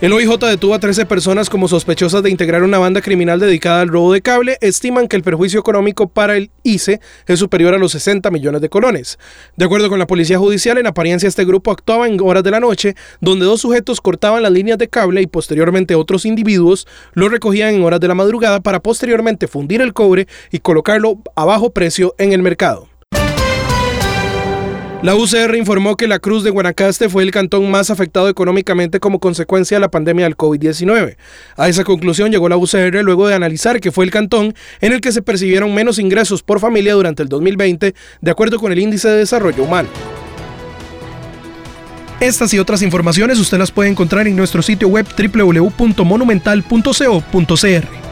El OIJ detuvo a 13 personas como sospechosas de integrar una banda criminal dedicada al robo de cable. Estiman que el perjuicio económico para el ICE es superior a los 60 millones de colones. De acuerdo con la Policía Judicial, en apariencia este grupo actuaba en horas de la noche, donde dos sujetos cortaban las líneas de cable y posteriormente otros individuos lo recogían en horas de la madrugada para posteriormente fundir el cobre y colocarlo a bajo precio en el mercado. La UCR informó que la Cruz de Guanacaste fue el cantón más afectado económicamente como consecuencia de la pandemia del COVID-19. A esa conclusión llegó la UCR luego de analizar que fue el cantón en el que se percibieron menos ingresos por familia durante el 2020, de acuerdo con el Índice de Desarrollo Humano. Estas y otras informaciones usted las puede encontrar en nuestro sitio web www.monumental.co.cr.